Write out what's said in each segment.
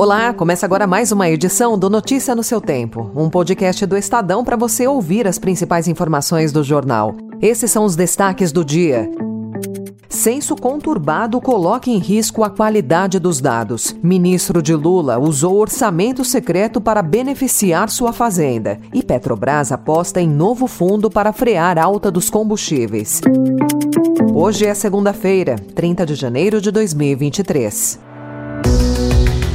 Olá, começa agora mais uma edição do Notícia no seu Tempo, um podcast do Estadão para você ouvir as principais informações do jornal. Esses são os destaques do dia. Censo conturbado coloca em risco a qualidade dos dados. Ministro de Lula usou orçamento secreto para beneficiar sua fazenda. E Petrobras aposta em novo fundo para frear alta dos combustíveis. Hoje é segunda-feira, 30 de janeiro de 2023.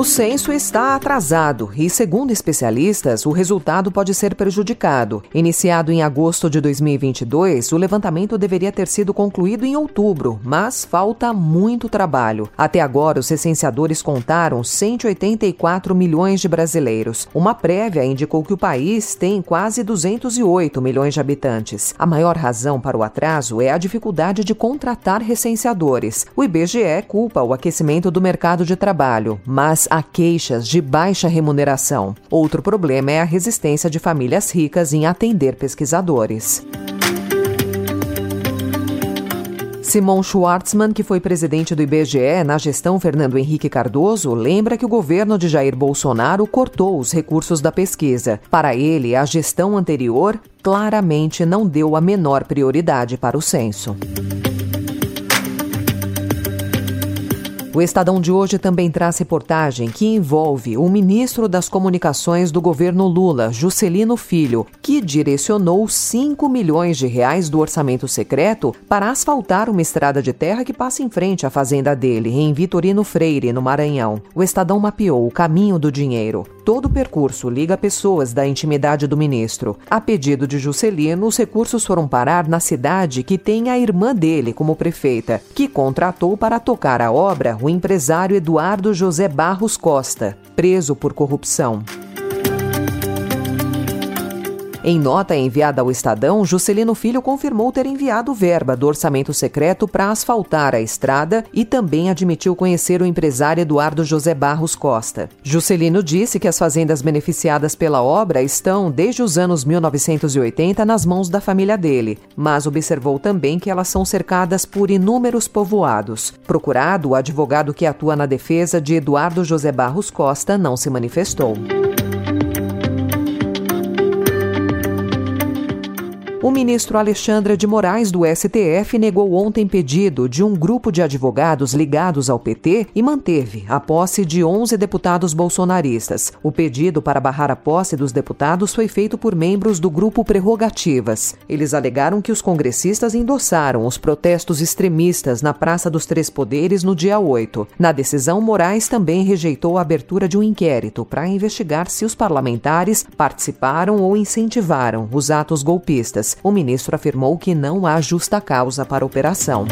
O censo está atrasado e, segundo especialistas, o resultado pode ser prejudicado. Iniciado em agosto de 2022, o levantamento deveria ter sido concluído em outubro, mas falta muito trabalho. Até agora, os recenseadores contaram 184 milhões de brasileiros. Uma prévia indicou que o país tem quase 208 milhões de habitantes. A maior razão para o atraso é a dificuldade de contratar recenseadores. O IBGE culpa o aquecimento do mercado de trabalho, mas há queixas de baixa remuneração. Outro problema é a resistência de famílias ricas em atender pesquisadores. Simon Schwartzman, que foi presidente do IBGE na gestão Fernando Henrique Cardoso, lembra que o governo de Jair Bolsonaro cortou os recursos da pesquisa. Para ele, a gestão anterior claramente não deu a menor prioridade para o censo. O Estadão de hoje também traz reportagem que envolve o ministro das Comunicações do governo Lula, Juscelino Filho, que direcionou 5 milhões de reais do orçamento secreto para asfaltar uma estrada de terra que passa em frente à fazenda dele, em Vitorino Freire, no Maranhão. O Estadão mapeou o caminho do dinheiro. Todo o percurso liga pessoas da intimidade do ministro. A pedido de Juscelino, os recursos foram parar na cidade que tem a irmã dele como prefeita, que contratou para tocar a obra o empresário Eduardo José Barros Costa, preso por corrupção. Em nota enviada ao Estadão, Juscelino Filho confirmou ter enviado verba do orçamento secreto para asfaltar a estrada e também admitiu conhecer o empresário Eduardo José Barros Costa. Juscelino disse que as fazendas beneficiadas pela obra estão, desde os anos 1980, nas mãos da família dele, mas observou também que elas são cercadas por inúmeros povoados. Procurado, o advogado que atua na defesa de Eduardo José Barros Costa não se manifestou. O ministro Alexandre de Moraes, do STF, negou ontem pedido de um grupo de advogados ligados ao PT e manteve a posse de 11 deputados bolsonaristas. O pedido para barrar a posse dos deputados foi feito por membros do grupo Prerrogativas. Eles alegaram que os congressistas endossaram os protestos extremistas na Praça dos Três Poderes no dia 8. Na decisão, Moraes também rejeitou a abertura de um inquérito para investigar se os parlamentares participaram ou incentivaram os atos golpistas o ministro afirmou que não há justa causa para a operação.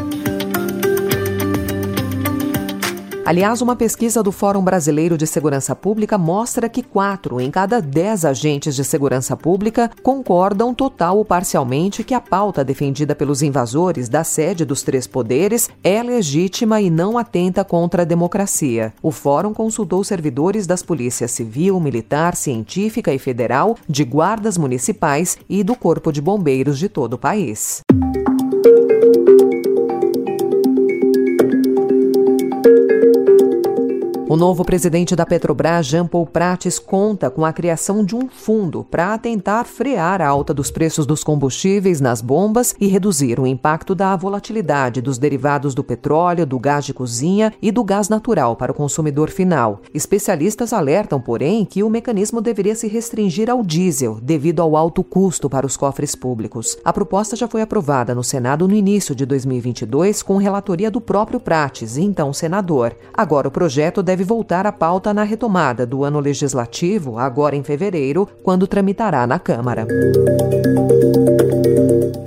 Aliás, uma pesquisa do Fórum Brasileiro de Segurança Pública mostra que quatro em cada dez agentes de segurança pública concordam total ou parcialmente que a pauta defendida pelos invasores da sede dos três poderes é legítima e não atenta contra a democracia. O Fórum consultou servidores das polícias civil, militar, científica e federal, de guardas municipais e do Corpo de Bombeiros de todo o país. O novo presidente da Petrobras, Jean Paul Prates, conta com a criação de um fundo para tentar frear a alta dos preços dos combustíveis nas bombas e reduzir o impacto da volatilidade dos derivados do petróleo, do gás de cozinha e do gás natural para o consumidor final. Especialistas alertam, porém, que o mecanismo deveria se restringir ao diesel, devido ao alto custo para os cofres públicos. A proposta já foi aprovada no Senado no início de 2022 com relatoria do próprio Prates, então senador. Agora o projeto deve deve voltar à pauta na retomada do ano legislativo, agora em fevereiro, quando tramitará na Câmara.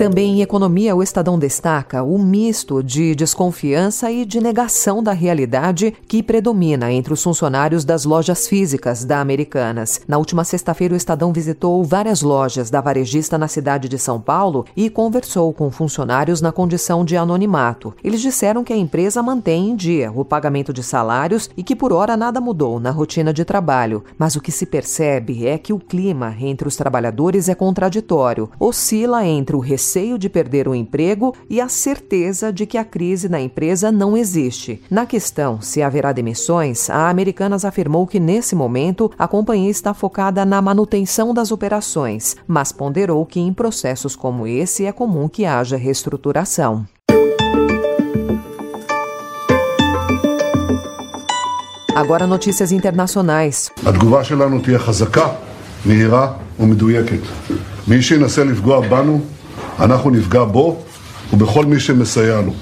Também em economia, o Estadão destaca o misto de desconfiança e de negação da realidade que predomina entre os funcionários das lojas físicas da Americanas. Na última sexta-feira, o Estadão visitou várias lojas da varejista na cidade de São Paulo e conversou com funcionários na condição de anonimato. Eles disseram que a empresa mantém em dia o pagamento de salários e que por hora nada mudou na rotina de trabalho, mas o que se percebe é que o clima entre os trabalhadores é contraditório, oscila entre o receio de perder o emprego e a certeza de que a crise na empresa não existe. Na questão se haverá demissões, a Americanas afirmou que nesse momento a companhia está focada na manutenção das operações, mas ponderou que em processos como esse é comum que haja reestruturação. Agora notícias internacionais. התגובה שלנו תהיה חזקה, מהירה ומדויקת. מי שינסה לפגוע בנו, אנחנו נפגע בו ובכל מי שמסייע לו.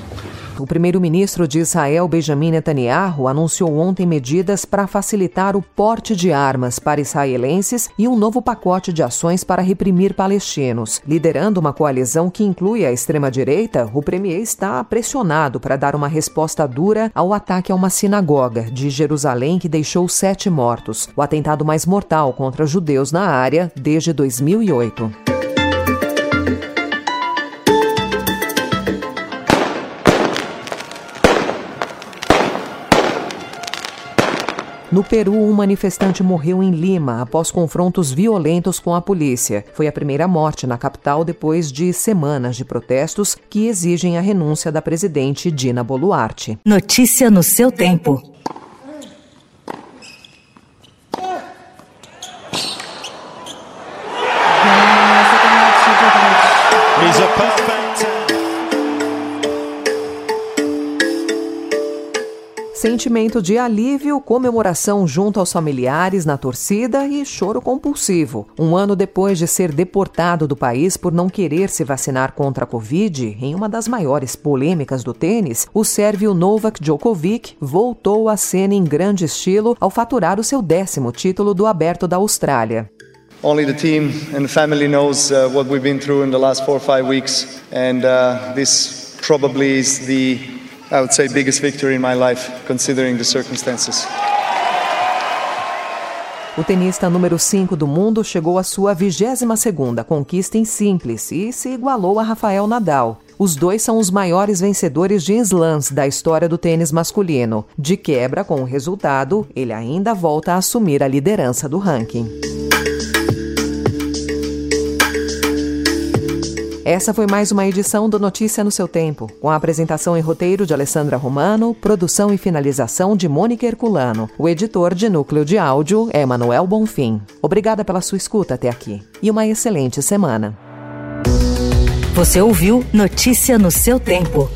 O primeiro-ministro de Israel, Benjamin Netanyahu, anunciou ontem medidas para facilitar o porte de armas para israelenses e um novo pacote de ações para reprimir palestinos. Liderando uma coalizão que inclui a extrema-direita, o premier está pressionado para dar uma resposta dura ao ataque a uma sinagoga de Jerusalém que deixou sete mortos, o atentado mais mortal contra judeus na área desde 2008. No Peru, um manifestante morreu em Lima após confrontos violentos com a polícia. Foi a primeira morte na capital depois de semanas de protestos que exigem a renúncia da presidente Dina Boluarte. Notícia no seu tempo. Sentimento de alívio, comemoração junto aos familiares na torcida e choro compulsivo. Um ano depois de ser deportado do país por não querer se vacinar contra a Covid, em uma das maiores polêmicas do tênis, o sérvio Novak Djokovic voltou à cena em grande estilo ao faturar o seu décimo título do Aberto da Austrália. Only the team and the family knows uh, what we've been through in the last four or five weeks, and uh, this probably is the I would say, biggest victory in my life, considering the circumstances. O tenista número 5 do mundo chegou à sua 22ª conquista em simples e se igualou a Rafael Nadal. Os dois são os maiores vencedores de slams da história do tênis masculino. De quebra com o resultado, ele ainda volta a assumir a liderança do ranking. Essa foi mais uma edição do Notícia no seu Tempo, com a apresentação e roteiro de Alessandra Romano, produção e finalização de Mônica Herculano. O editor de núcleo de áudio é Manuel Bonfim. Obrigada pela sua escuta até aqui e uma excelente semana. Você ouviu Notícia no seu Tempo.